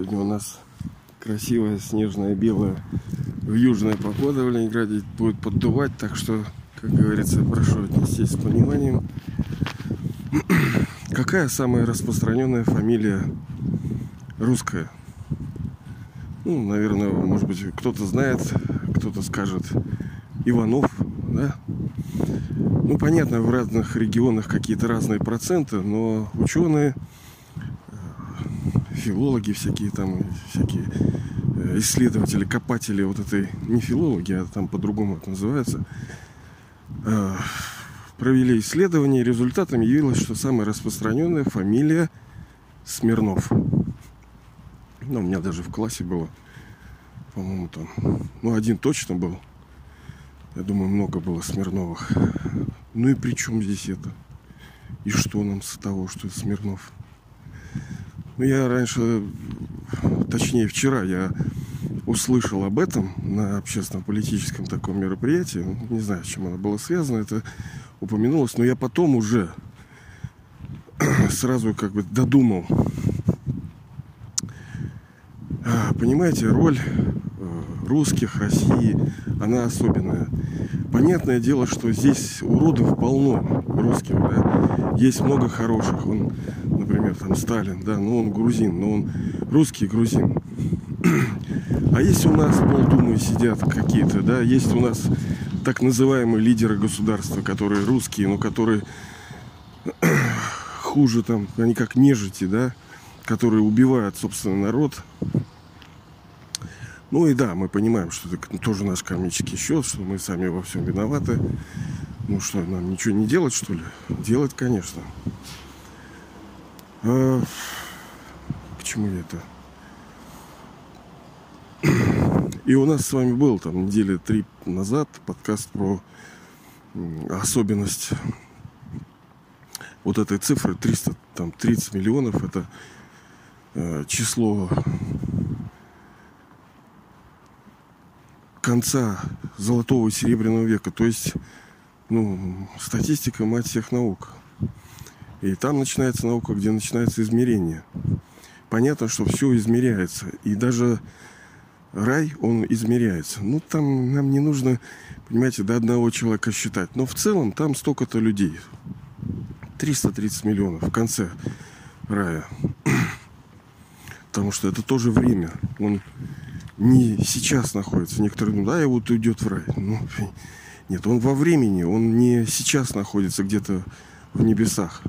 Сегодня у нас красивая снежная белая в южная погода в Ленинграде будет поддувать, так что, как говорится, прошу отнестись с пониманием. Какая самая распространенная фамилия русская? Ну, наверное, может быть, кто-то знает, кто-то скажет Иванов, да? Ну, понятно, в разных регионах какие-то разные проценты, но ученые, филологи всякие там, всякие э, исследователи, копатели вот этой, не филологи, а там по-другому это называется, э, провели исследование, результатом явилось, что самая распространенная фамилия Смирнов. Ну, у меня даже в классе было, по-моему, там, ну, один точно был. Я думаю, много было Смирновых. Ну и при чем здесь это? И что нам с того, что Смирнов? Ну, я раньше, точнее, вчера я услышал об этом на общественно-политическом таком мероприятии. Не знаю, с чем оно было связано, это упомянулось, но я потом уже сразу как бы додумал. А, понимаете, роль э, русских, России, она особенная. Понятное дело, что здесь уродов полно русских, да. Есть много хороших. Он, например, там Сталин, да, но он грузин, но он русский грузин. А есть у нас полдумы сидят какие-то, да, есть у нас так называемые лидеры государства, которые русские, но которые хуже там, они как нежити, да, которые убивают, собственно, народ, ну и да, мы понимаем, что это тоже наш кармический счет, что мы сами во всем виноваты. Ну что, нам ничего не делать, что ли? Делать, конечно. А, к чему я это? И у нас с вами был там недели три назад подкаст про особенность вот этой цифры 300, там 30 миллионов это э, число конца золотого и серебряного века. То есть, ну, статистика мать всех наук. И там начинается наука, где начинается измерение. Понятно, что все измеряется. И даже рай, он измеряется. Ну, там нам не нужно, понимаете, до одного человека считать. Но в целом там столько-то людей. 330 миллионов в конце рая. Потому что это тоже время. Он не сейчас находится. Некоторые думают, да, и вот уйдет в рай. Ну, нет, он во времени, он не сейчас находится где-то в небесах.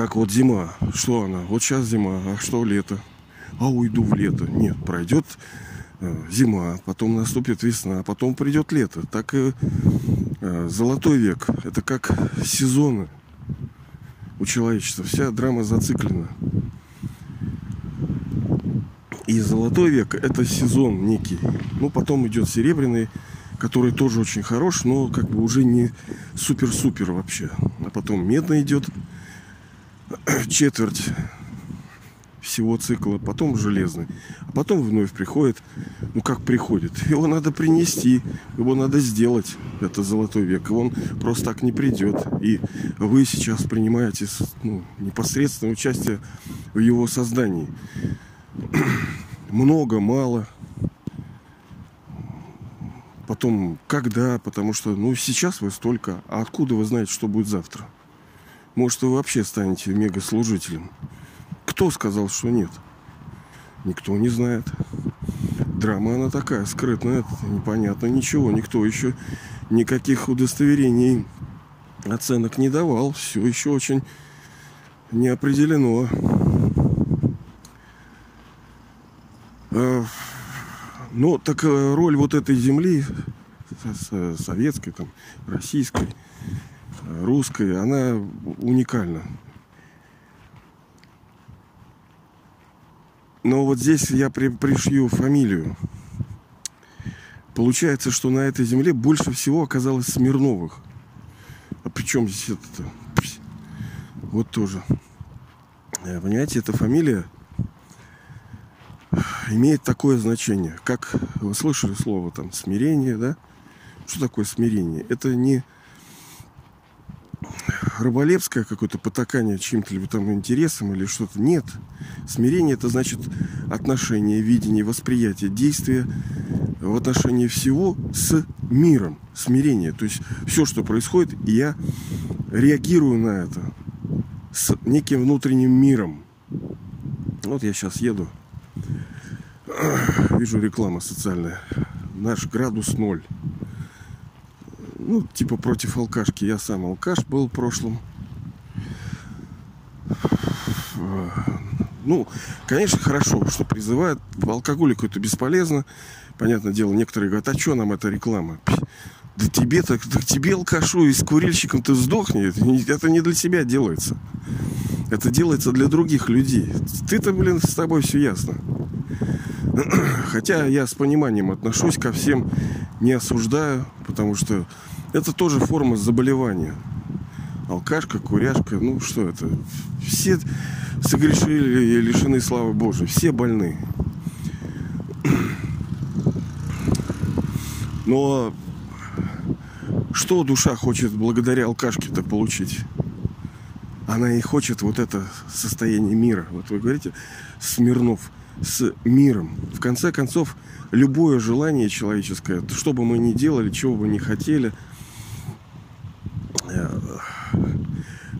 Как вот зима. Что она? Вот сейчас зима, а что лето? А уйду в лето. Нет, пройдет э, зима, потом наступит весна, потом придет лето. Так и э, золотой век. Это как сезоны у человечества. Вся драма зациклена. И золотой век это сезон некий. Ну, потом идет серебряный, который тоже очень хорош, но как бы уже не супер-супер вообще. А потом медный идет четверть всего цикла, потом железный. А потом вновь приходит, ну как приходит, его надо принести, его надо сделать, это золотой век. И он просто так не придет. И вы сейчас принимаете ну, непосредственное участие в его создании много, мало. Потом, когда, потому что, ну, сейчас вы столько, а откуда вы знаете, что будет завтра? Может, вы вообще станете мегаслужителем? Кто сказал, что нет? Никто не знает. Драма она такая, скрытная, непонятно ничего. Никто еще никаких удостоверений оценок не давал. Все еще очень не определено. Э, ну, так э, роль вот этой земли, советской, там, российской, э, русской, она уникальна. Но вот здесь я при, пришью фамилию. Получается, что на этой земле больше всего оказалось Смирновых. А при чем здесь это-то? Вот тоже. Понимаете, эта фамилия имеет такое значение, как вы слышали слово там смирение, да? Что такое смирение? Это не рыболепское какое-то потакание чьим-то либо там интересом или что-то. Нет. Смирение это значит отношение, видение, восприятие, действие в отношении всего с миром. Смирение. То есть все, что происходит, я реагирую на это с неким внутренним миром. Вот я сейчас еду. Вижу реклама социальная. Наш градус ноль ну, типа против алкашки. Я сам алкаш был в прошлом. Ну, конечно, хорошо, что призывают. Алкоголику это бесполезно. Понятное дело, некоторые говорят, а что нам эта реклама? Да тебе так, так тебе алкашу и с курильщиком ты сдохни. Это не, это не для себя делается. Это делается для других людей. Ты-то, блин, с тобой все ясно. Хотя я с пониманием отношусь ко всем, не осуждаю, потому что это тоже форма заболевания. Алкашка, куряшка, ну что это? Все согрешили и лишены славы Божией. Все больны. Но что душа хочет благодаря алкашке-то получить? Она и хочет вот это состояние мира. Вот вы говорите, Смирнов, с миром. В конце концов, любое желание человеческое, что бы мы ни делали, чего бы ни хотели –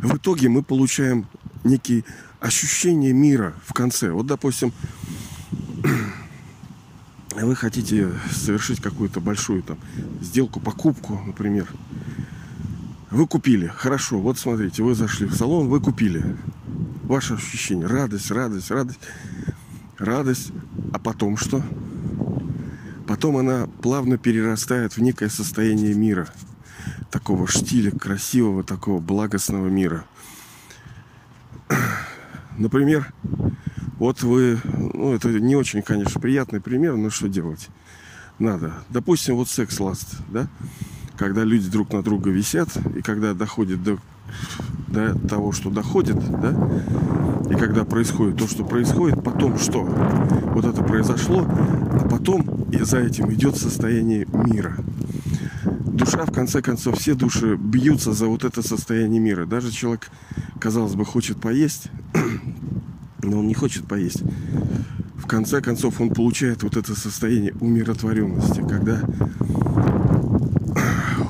в итоге мы получаем некие ощущения мира в конце. Вот, допустим, вы хотите совершить какую-то большую там сделку, покупку, например. Вы купили, хорошо, вот смотрите, вы зашли в салон, вы купили. Ваше ощущение, радость, радость, радость, радость. А потом что? Потом она плавно перерастает в некое состояние мира – такого штиля, красивого, такого благостного мира. Например, вот вы, ну это не очень, конечно, приятный пример, но что делать? Надо. Допустим, вот секс-ласт, да? Когда люди друг на друга висят, и когда доходит до, до того, что доходит, да? И когда происходит то, что происходит, потом что? Вот это произошло, а потом и за этим идет состояние мира душа, в конце концов, все души бьются за вот это состояние мира. Даже человек, казалось бы, хочет поесть, но он не хочет поесть. В конце концов, он получает вот это состояние умиротворенности, когда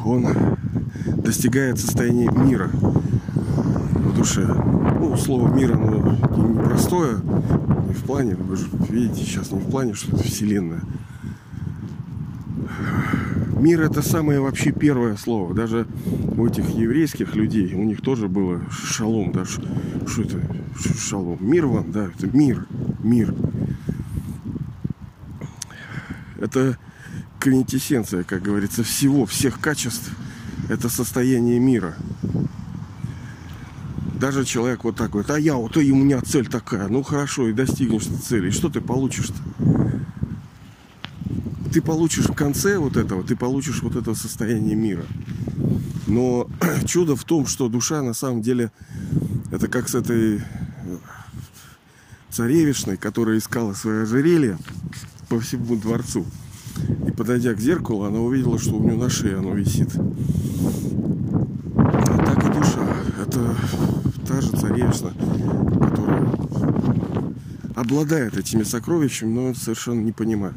он достигает состояния мира в душе. Ну, слово мира, оно непростое, не в плане, вы же видите сейчас не в плане, что это вселенная, Мир это самое вообще первое слово. Даже у этих еврейских людей, у них тоже было шалом. Да, что это? Шалом. Мир вам, да, это мир. Мир. Это квинтэссенция, как говорится, всего, всех качеств. Это состояние мира. Даже человек вот так вот, а я вот, и у меня цель такая. Ну хорошо, и достигнешь цели. И что ты получишь-то? Ты получишь в конце вот этого, ты получишь вот это состояние мира. Но чудо в том, что душа на самом деле это как с этой э, царевишной, которая искала свое ожерелье по всему дворцу. И подойдя к зеркалу, она увидела, что у нее на шее оно висит. А так и душа. Это та же царевишна, которая обладает этими сокровищами, но совершенно не понимает.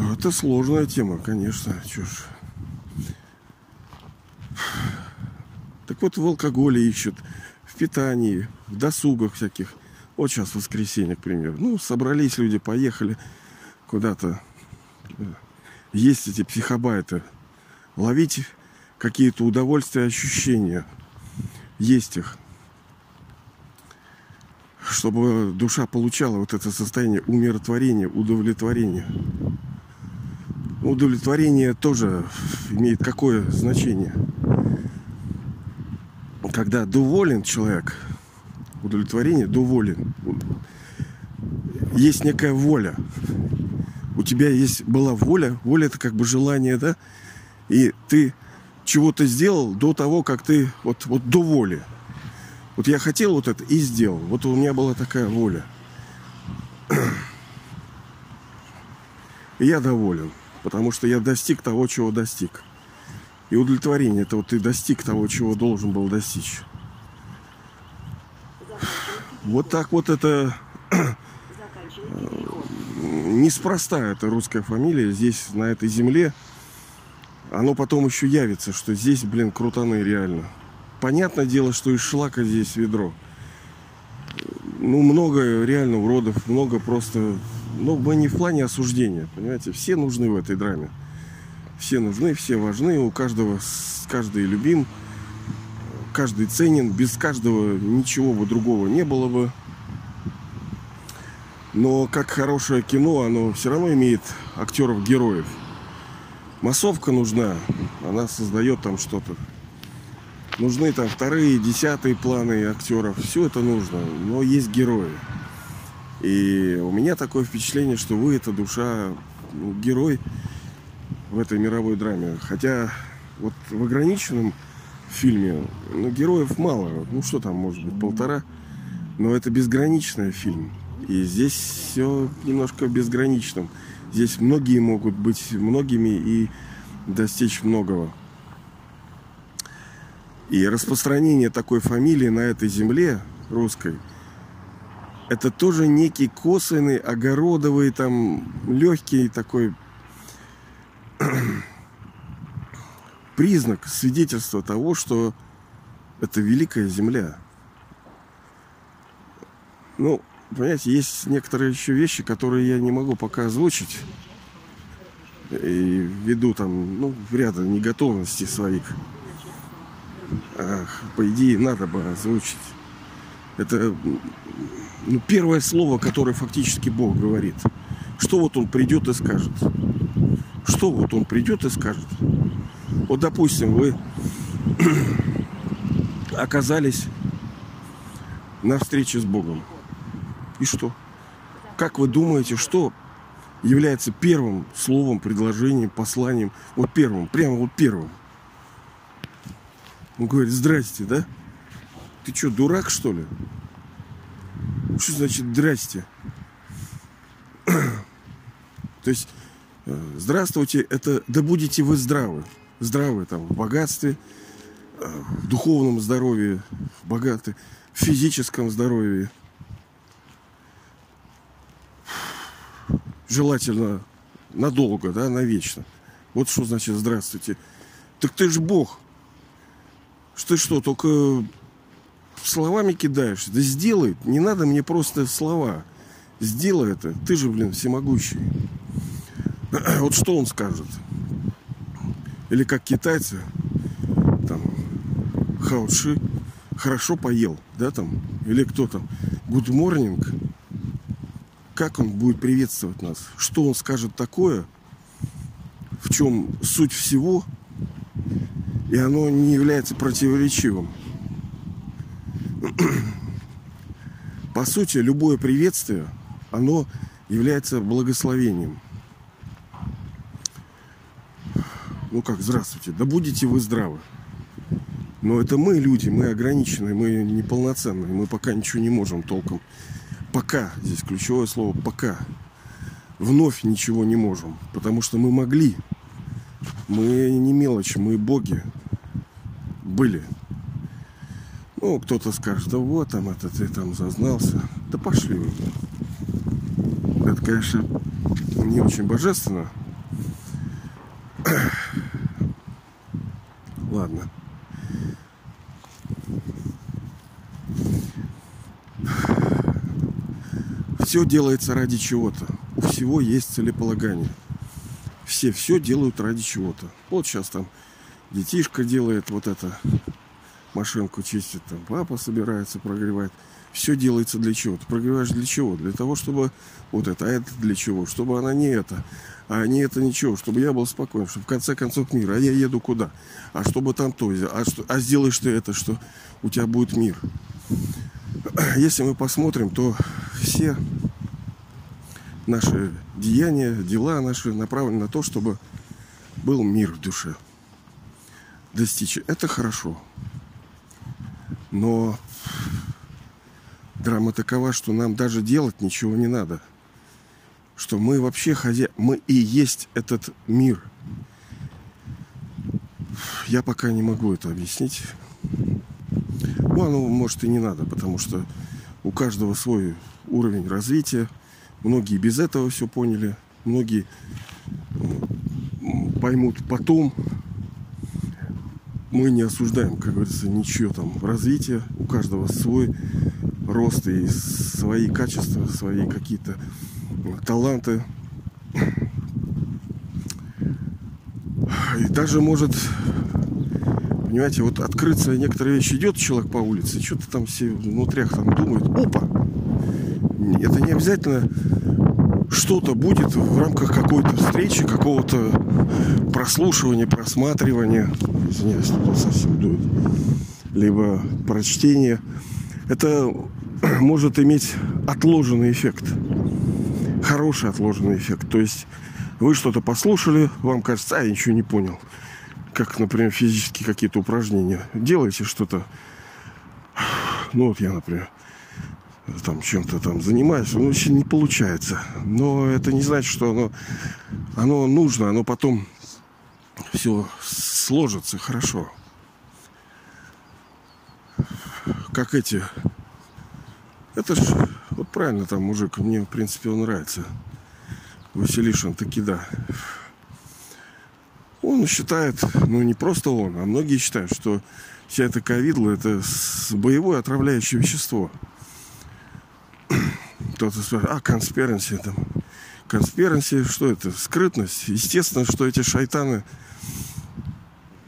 Это сложная тема, конечно. Ж. Так вот, в алкоголе ищут, в питании, в досугах всяких. Вот сейчас воскресенье, к примеру. Ну, собрались люди, поехали куда-то. Есть эти психобайты. Ловить какие-то удовольствия, ощущения. Есть их. Чтобы душа получала вот это состояние умиротворения, удовлетворения удовлетворение тоже имеет какое значение. Когда доволен человек, удовлетворение доволен. Есть некая воля. У тебя есть была воля, воля это как бы желание, да? И ты чего-то сделал до того, как ты вот, вот до воли. Вот я хотел вот это и сделал. Вот у меня была такая воля. Я доволен потому что я достиг того, чего достиг. и удовлетворение. Это вот ты достиг того, чего должен был достичь. Вот так вот это неспроста эта русская фамилия здесь, на этой земле. Оно потом еще явится, что здесь, блин, крутаны реально. Понятное дело, что из шлака здесь ведро. Ну, много реально уродов, много просто... Ну, мы не в плане осуждения, понимаете? Все нужны в этой драме. Все нужны, все важны, у каждого, каждый любим, каждый ценен, без каждого ничего бы другого не было бы. Но как хорошее кино, оно все равно имеет актеров-героев. Массовка нужна, она создает там что-то. Нужны там вторые, десятые планы актеров, все это нужно, но есть герои. И у меня такое впечатление, что вы это душа, ну, герой в этой мировой драме. Хотя вот в ограниченном фильме ну, героев мало. Ну что там, может быть, полтора. Но это безграничный фильм. И здесь все немножко безграничным. Здесь многие могут быть многими и достичь многого. И распространение такой фамилии на этой земле русской, это тоже некий косвенный, огородовый, там, легкий такой признак, свидетельство того, что это великая земля. Ну, понимаете, есть некоторые еще вещи, которые я не могу пока озвучить. И ввиду там, ну, ряда неготовности своих. Ах, по идее, надо бы озвучить. Это ну, первое слово, которое фактически Бог говорит. Что вот он придет и скажет. Что вот он придет и скажет. Вот, допустим, вы оказались на встрече с Богом. И что? Как вы думаете, что является первым словом, предложением, посланием? Вот первым, прямо вот первым. Он говорит, здрасте, да? Ты что, дурак, что ли? Что значит здрасте? То есть, э, здравствуйте, это да будете вы здравы. Здравы там в богатстве, э, в духовном здоровье, богаты, в физическом здоровье, желательно надолго, да, навечно. Вот что значит здравствуйте. Так ты же Бог. Что что, только словами кидаешь? Да сделай. Не надо мне просто слова. Сделай это. Ты же, блин, всемогущий. Вот что он скажет? Или как китайцы, там, хауши, хорошо поел, да, там, или кто там, good morning, как он будет приветствовать нас, что он скажет такое, в чем суть всего, и оно не является противоречивым. По сути, любое приветствие, оно является благословением. Ну как, здравствуйте, да будете вы здравы. Но это мы, люди, мы ограниченные, мы неполноценные, мы пока ничего не можем толком пока, здесь ключевое слово пока, вновь ничего не можем, потому что мы могли. Мы не мелочи, мы боги были. Ну, кто-то скажет, да вот там это ты там зазнался. Да пошли вы. Это, конечно, не очень божественно. Ладно. все делается ради чего-то. У всего есть целеполагание. Все все делают ради чего-то. Вот сейчас там детишка делает вот это, машинку чистит, там папа собирается, прогревает. Все делается для чего? Ты прогреваешь для чего? Для того, чтобы вот это, а это для чего? Чтобы она не это, а не это ничего, чтобы я был спокоен, чтобы в конце концов мир. А я еду куда? А чтобы там то, а, что, а сделаешь ты это, что у тебя будет мир. Если мы посмотрим, то все наши деяния, дела наши направлены на то, чтобы был мир в душе. Достичь. Это хорошо. Но драма такова, что нам даже делать ничего не надо. Что мы вообще хозя... Мы и есть этот мир. я пока не могу это объяснить. Ну, оно может и не надо, потому что у каждого свой уровень развития. Многие без этого все поняли, многие поймут потом. Мы не осуждаем, как говорится, ничего там развития. У каждого свой рост и свои качества, свои какие-то таланты. И даже может, понимаете, вот открыться некоторые вещи. Идет человек по улице, что-то там все внутрях там думает. Опа! Это не обязательно что-то будет в рамках какой-то встречи, какого-то прослушивания, просматривания. Извиняюсь, совсем дует. Либо прочтения. Это может иметь отложенный эффект. Хороший отложенный эффект. То есть вы что-то послушали, вам кажется, а я ничего не понял. Как, например, физические какие-то упражнения. Делаете что-то. Ну вот я, например, там чем-то там занимаюсь, ну, очень не получается. Но это не значит, что оно, оно нужно, оно потом все сложится хорошо. Как эти это ж, вот правильно там мужик, мне в принципе он нравится. Василишин таки да. Он считает, ну не просто он, а многие считают, что вся эта ковидла это боевое отравляющее вещество. Кто-то спрашивает, а, конспиранси там. Конспиранси, что это? Скрытность. Естественно, что эти шайтаны,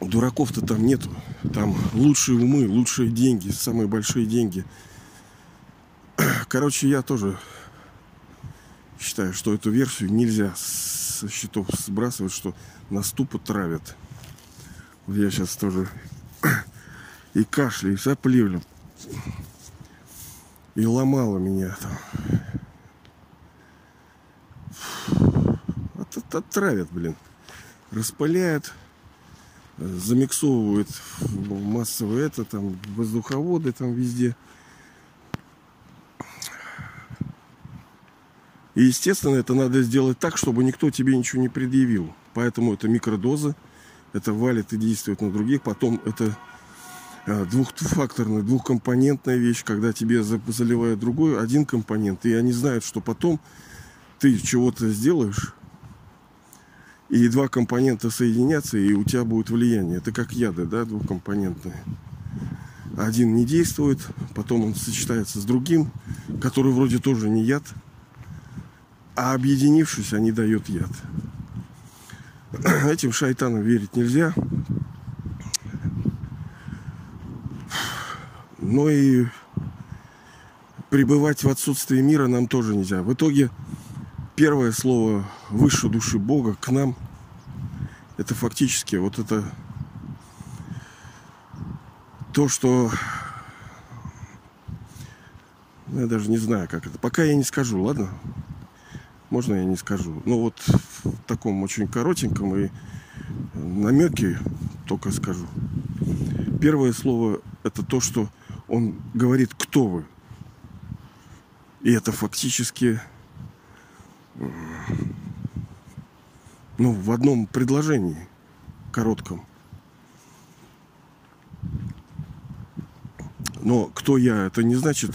дураков-то там нету. Там лучшие умы, лучшие деньги, самые большие деньги – Короче, я тоже считаю, что эту версию нельзя со счетов сбрасывать, что нас тупо травят. Вот я сейчас тоже и кашляю, и сопливлю. И ломало меня там. От, от, отравят, блин. Распыляют, замиксовывают массовые это, там, воздуховоды там везде. И, естественно, это надо сделать так, чтобы никто тебе ничего не предъявил. Поэтому это микродоза, это валит и действует на других. Потом это двухфакторная, двухкомпонентная вещь, когда тебе заливают другой, один компонент, и они знают, что потом ты чего-то сделаешь, и два компонента соединятся, и у тебя будет влияние. Это как яды, да, двухкомпонентные. Один не действует, потом он сочетается с другим, который вроде тоже не яд, а объединившись, они дают яд. Этим шайтанам верить нельзя. Но и пребывать в отсутствии мира нам тоже нельзя. В итоге первое слово выше души Бога к нам это фактически вот это то, что я даже не знаю, как это. Пока я не скажу, ладно? можно я не скажу. Ну вот в таком очень коротеньком и намеке только скажу. Первое слово это то, что он говорит, кто вы. И это фактически ну, в одном предложении коротком. Но кто я, это не значит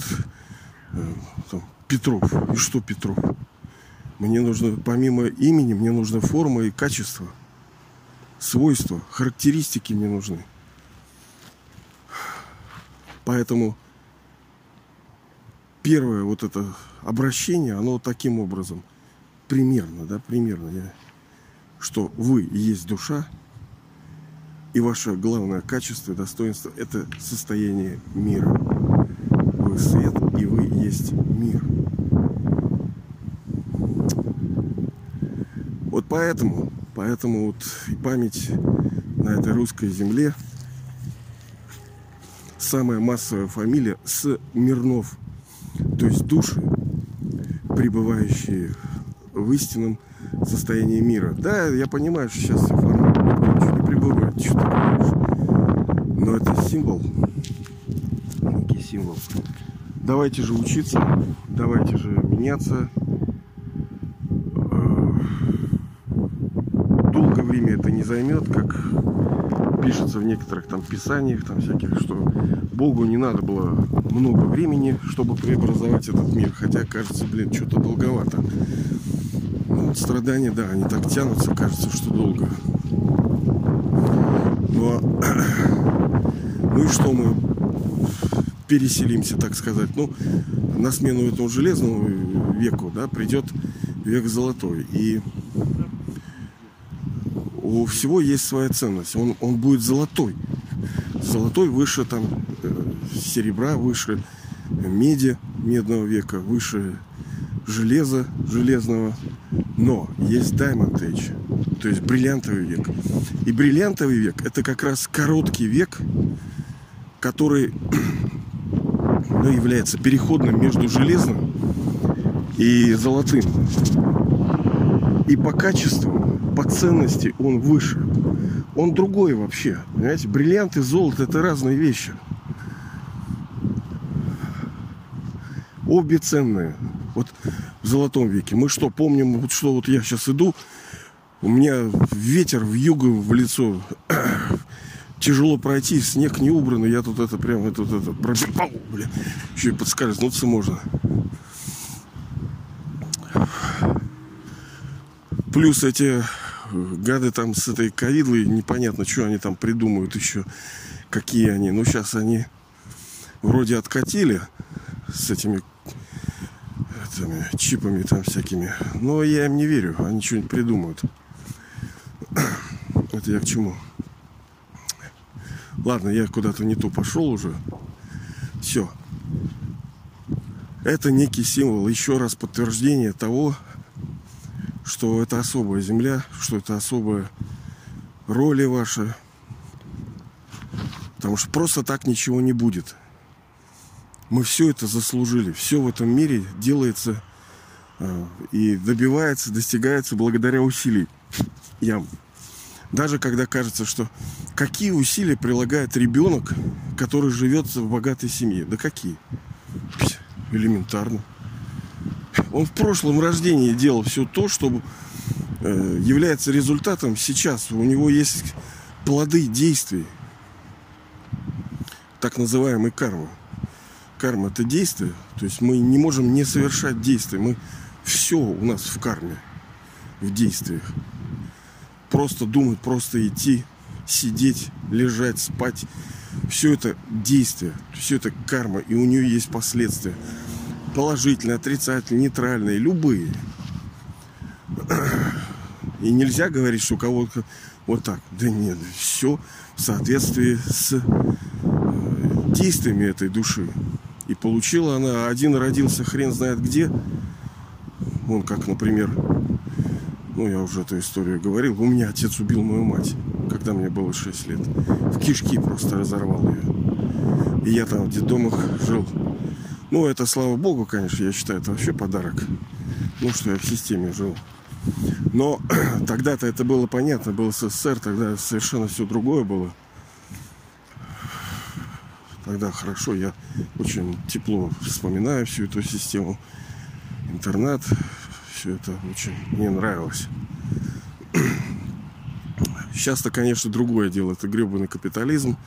э, там, Петров. И что Петров? Мне нужно, помимо имени, мне нужна форма и качество. Свойства, характеристики мне нужны. Поэтому первое вот это обращение, оно таким образом. Примерно, да, примерно. Я, что вы есть душа, и ваше главное качество достоинство – это состояние мира. Вы свет, и вы есть мир. Вот поэтому, поэтому вот память на этой русской земле самая массовая фамилия с Мирнов. То есть души, пребывающие в истинном состоянии мира. Да, я понимаю, что сейчас формально, никто не пребывает, что Но это символ, некий символ. Давайте же учиться, давайте же меняться, долго время это не займет, как пишется в некоторых там писаниях, там всяких, что Богу не надо было много времени, чтобы преобразовать этот мир. Хотя, кажется, блин, что-то долговато. Ну, вот страдания, да, они так тянутся, кажется, что долго. Но, ну и что мы переселимся, так сказать. Ну, на смену этому железному веку, да, придет век золотой. И у всего есть своя ценность. Он, он будет золотой. Золотой выше там э, серебра, выше меди медного века, выше железа железного. Но есть Diamond Age, то есть бриллиантовый век. И бриллиантовый век это как раз короткий век, который ну, является переходным между железным и золотым. И по качеству, ценности он выше. Он другой вообще. Понимаете, бриллиант и золото это разные вещи. Обе ценные. Вот в золотом веке. Мы что, помним, вот что вот я сейчас иду, у меня ветер в югу в лицо. Тяжело пройти, снег не убран, я тут это прям это, это пробежал, блин. Еще и подскользнуться можно. Плюс эти гады там с этой ковидлой, непонятно, что они там придумают еще, какие они. Ну, сейчас они вроде откатили с этими, этими чипами там всякими. Но я им не верю, они что-нибудь придумают. Это я к чему? Ладно, я куда-то не то пошел уже. Все. Это некий символ, еще раз подтверждение того, что это особая земля, что это особая роли ваша. Потому что просто так ничего не будет. Мы все это заслужили. Все в этом мире делается э, и добивается, достигается благодаря усилиям. Даже когда кажется, что какие усилия прилагает ребенок, который живет в богатой семье. Да какие? Элементарно. Он в прошлом рождении делал все то, что э, является результатом сейчас. У него есть плоды действий. Так называемой кармы. Карма это действие. То есть мы не можем не совершать действия. Мы все у нас в карме, в действиях. Просто думать, просто идти, сидеть, лежать, спать. Все это действие, все это карма, и у нее есть последствия положительные, отрицательные, нейтральные, любые. И нельзя говорить, что у кого-то вот так. Да нет, все в соответствии с э, действиями этой души. И получила она, один родился хрен знает где. Он как, например, ну я уже эту историю говорил, у меня отец убил мою мать, когда мне было 6 лет. В кишки просто разорвал ее. И я там в детдомах жил ну, это, слава богу, конечно, я считаю, это вообще подарок. Ну, что я в системе жил. Но тогда-то это было понятно, был СССР, тогда совершенно все другое было. Тогда хорошо, я очень тепло вспоминаю всю эту систему. Интернет, все это очень мне нравилось. Сейчас-то, конечно, другое дело. Это гребаный капитализм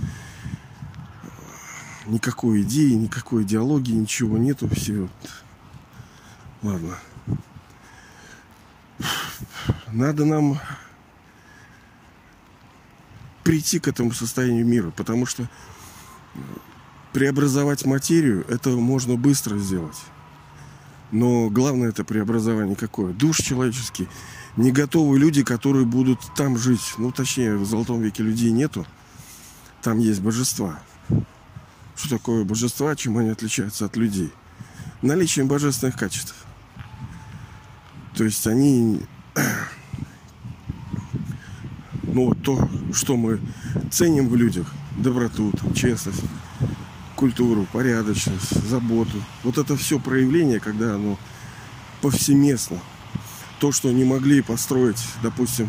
никакой идеи, никакой идеологии, ничего нету. Все. Ладно. Надо нам прийти к этому состоянию мира, потому что преобразовать материю это можно быстро сделать. Но главное это преобразование какое? Душ человеческий. Не готовы люди, которые будут там жить. Ну, точнее, в Золотом веке людей нету. Там есть божества что такое божества, чем они отличаются от людей. Наличием божественных качеств. То есть они, ну вот то, что мы ценим в людях, доброту, там, честность, культуру, порядочность, заботу. Вот это все проявление, когда оно повсеместно. То, что не могли построить, допустим,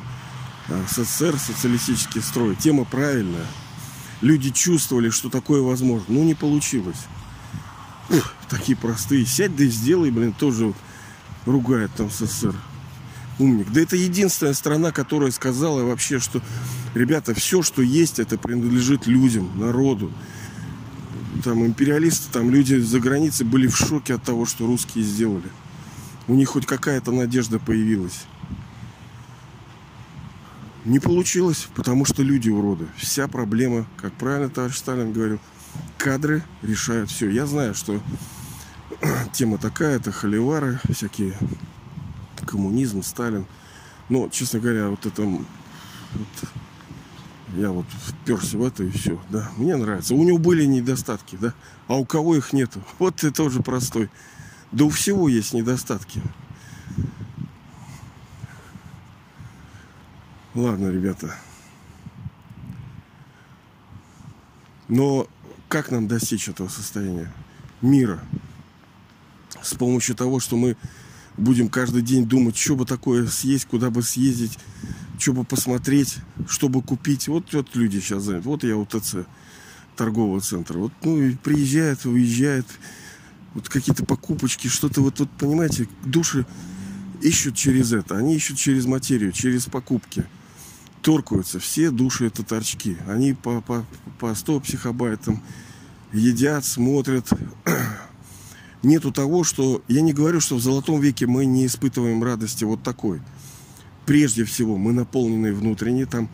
э, СССР, социалистический строй, тема правильная – люди чувствовали, что такое возможно. Ну, не получилось. Ух, такие простые. Сядь да и сделай, блин, тоже вот ругает там СССР. Умник. Да это единственная страна, которая сказала вообще, что Ребята, все, что есть, это принадлежит людям, народу. Там империалисты, там люди за границей были в шоке от того, что русские сделали. У них хоть какая-то надежда появилась. Не получилось, потому что люди уроды. Вся проблема, как правильно товарищ Сталин говорил, кадры решают все. Я знаю, что тема такая, это холивары, всякие коммунизм, Сталин. Но, честно говоря, вот это вот, я вот вперся в это и все, да. Мне нравится. У него были недостатки, да. А у кого их нету? Вот ты тоже простой. Да у всего есть недостатки. Ладно, ребята. Но как нам достичь этого состояния? Мира. С помощью того, что мы будем каждый день думать, что бы такое съесть, куда бы съездить, что бы посмотреть, что бы купить. Вот, вот люди сейчас заняты. Вот я у ТЦ торгового центра. Вот, ну, и приезжает, уезжает. Вот какие-то покупочки, что-то вот, вот, понимаете, души ищут через это. Они ищут через материю, через покупки. Торкаются. Все души это торчки. Они по, по, по 100 психобайтам едят, смотрят. Нету того, что... Я не говорю, что в золотом веке мы не испытываем радости вот такой прежде всего мы наполнены внутренне, там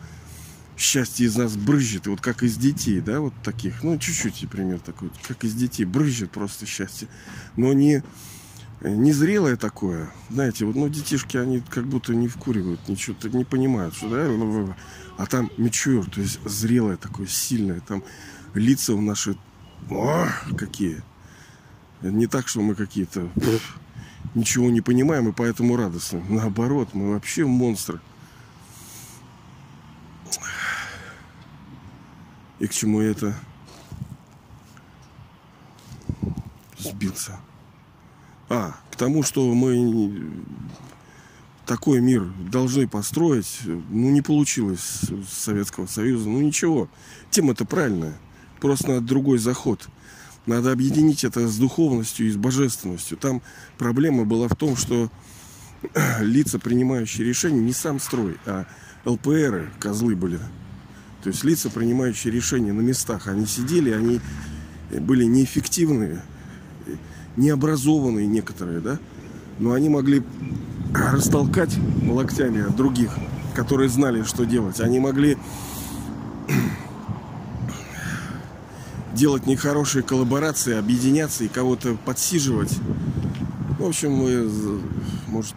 счастье из нас брызжет, вот как из детей, да, вот таких, ну, чуть-чуть, пример такой, как из детей, брызжет просто счастье, но не, не зрелое такое, знаете, вот, ну, детишки, они как будто не вкуривают, ничего, не понимают, что, да, а там мечур, то есть зрелое такое, сильное, там лица у наши, о, какие, не так, что мы какие-то ничего не понимаем и поэтому радостны. Наоборот, мы вообще монстры. И к чему это сбился? А, к тому, что мы такой мир должны построить, ну, не получилось с Советского Союза. Ну, ничего. Тема-то правильная. Просто надо другой заход – надо объединить это с духовностью и с божественностью. Там проблема была в том, что лица, принимающие решения, не сам строй, а ЛПРы, козлы были. То есть лица, принимающие решения на местах, они сидели, они были неэффективные, необразованные некоторые, да, но они могли растолкать локтями других, которые знали, что делать. Они могли делать нехорошие коллаборации, объединяться и кого-то подсиживать. В общем, мы, может,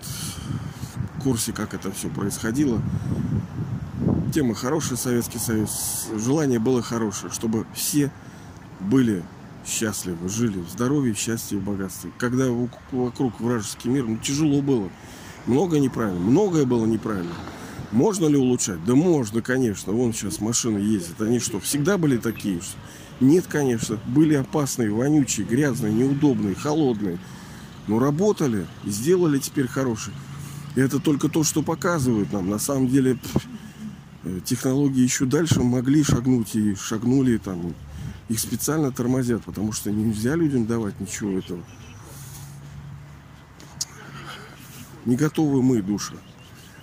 в курсе, как это все происходило. Тема хорошая, Советский Союз. Желание было хорошее, чтобы все были счастливы, жили в здоровье, счастье и богатстве. Когда вокруг вражеский мир, ну, тяжело было. Много неправильно, многое было неправильно. Можно ли улучшать? Да можно, конечно. Вон сейчас машины ездят. Они что, всегда были такие? Нет, конечно, были опасные, вонючие, грязные, неудобные, холодные. Но работали и сделали теперь хорошие. И это только то, что показывают нам. На самом деле э, технологии еще дальше могли шагнуть и шагнули там. Их специально тормозят, потому что нельзя людям давать ничего этого. Не готовы мы, душа.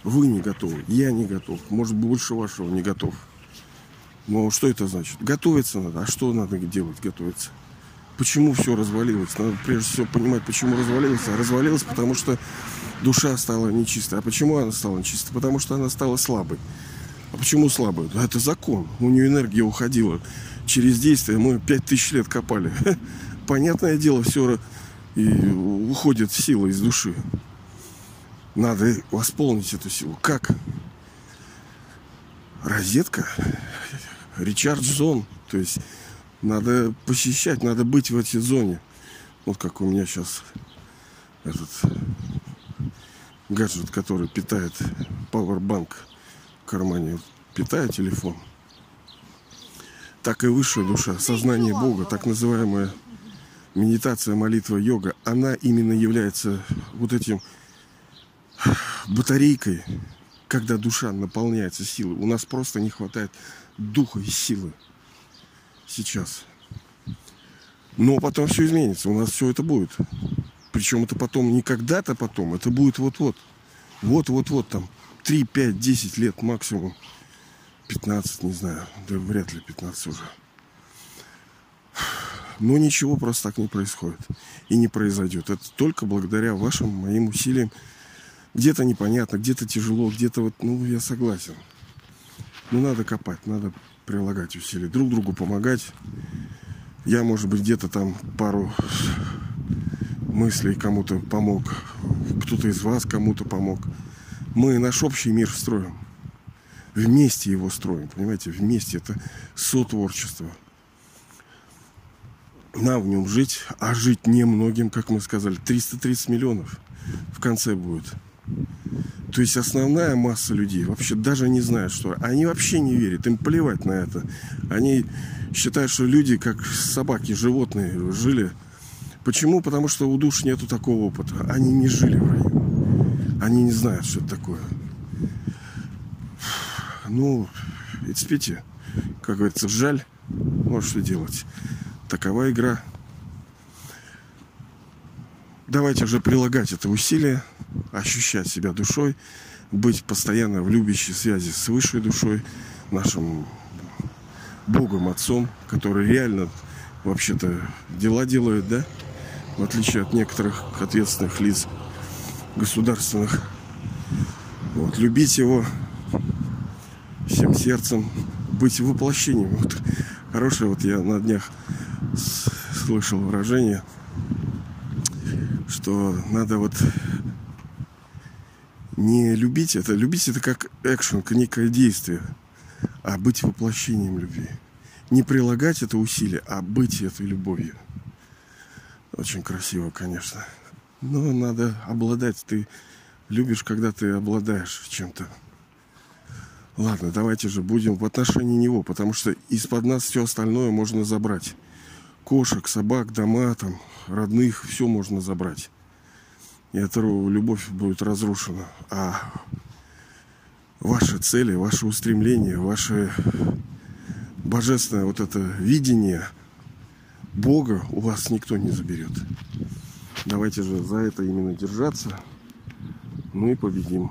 Вы не готовы. Я не готов. Может, больше вашего не готов. Ну, что это значит? Готовиться надо. А что надо делать? Готовиться. Почему все развалилось? Надо прежде всего понимать, почему развалилось. А развалилось, потому что душа стала нечистой. А почему она стала нечистой? Потому что она стала слабой. А почему слабой? Да это закон. У нее энергия уходила. Через действие мы пять тысяч лет копали. Понятное дело, все и уходит сила из души. Надо восполнить эту силу. Как? Розетка Ричард Зон. То есть надо посещать, надо быть в этой зоне. Вот как у меня сейчас этот гаджет, который питает Powerbank в кармане, питает телефон. Так и высшая душа, сознание Бога, так называемая медитация, молитва, йога, она именно является вот этим батарейкой, когда душа наполняется силой. У нас просто не хватает духа и силы сейчас. Но потом все изменится, у нас все это будет. Причем это потом не когда-то потом, это будет вот-вот. Вот-вот-вот там 3, 5, 10 лет максимум. 15, не знаю, да вряд ли 15 уже. Но ничего просто так не происходит и не произойдет. Это только благодаря вашим, моим усилиям. Где-то непонятно, где-то тяжело, где-то вот, ну, я согласен. Но надо копать, надо прилагать усилия, друг другу помогать. Я, может быть, где-то там пару мыслей кому-то помог, кто-то из вас кому-то помог. Мы наш общий мир строим. Вместе его строим, понимаете? Вместе это сотворчество. Нам в нем жить, а жить немногим, как мы сказали, 330 миллионов в конце будет. То есть основная масса людей вообще даже не знает, что они вообще не верят, им плевать на это. Они считают, что люди как собаки, животные жили. Почему? Потому что у душ нету такого опыта. Они не жили в раю. Они не знают, что это такое. Ну, it's. Как говорится, жаль. А что делать? Такова игра. Давайте же прилагать это усилие ощущать себя душой, быть постоянно в любящей связи с высшей душой, нашим Богом, Отцом, который реально вообще-то дела делает, да? В отличие от некоторых ответственных лиц государственных. Вот, любить его всем сердцем, быть воплощением. Вот, хорошее, вот я на днях слышал выражение, что надо вот не любить это. Любить это как экшен, как некое действие. А быть воплощением любви. Не прилагать это усилие, а быть этой любовью. Очень красиво, конечно. Но надо обладать. Ты любишь, когда ты обладаешь чем-то. Ладно, давайте же будем в отношении него, потому что из-под нас все остальное можно забрать. Кошек, собак, дома, там, родных, все можно забрать и от этого любовь будет разрушена. А ваши цели, ваши устремления, ваше божественное вот это видение Бога у вас никто не заберет. Давайте же за это именно держаться. Ну и победим.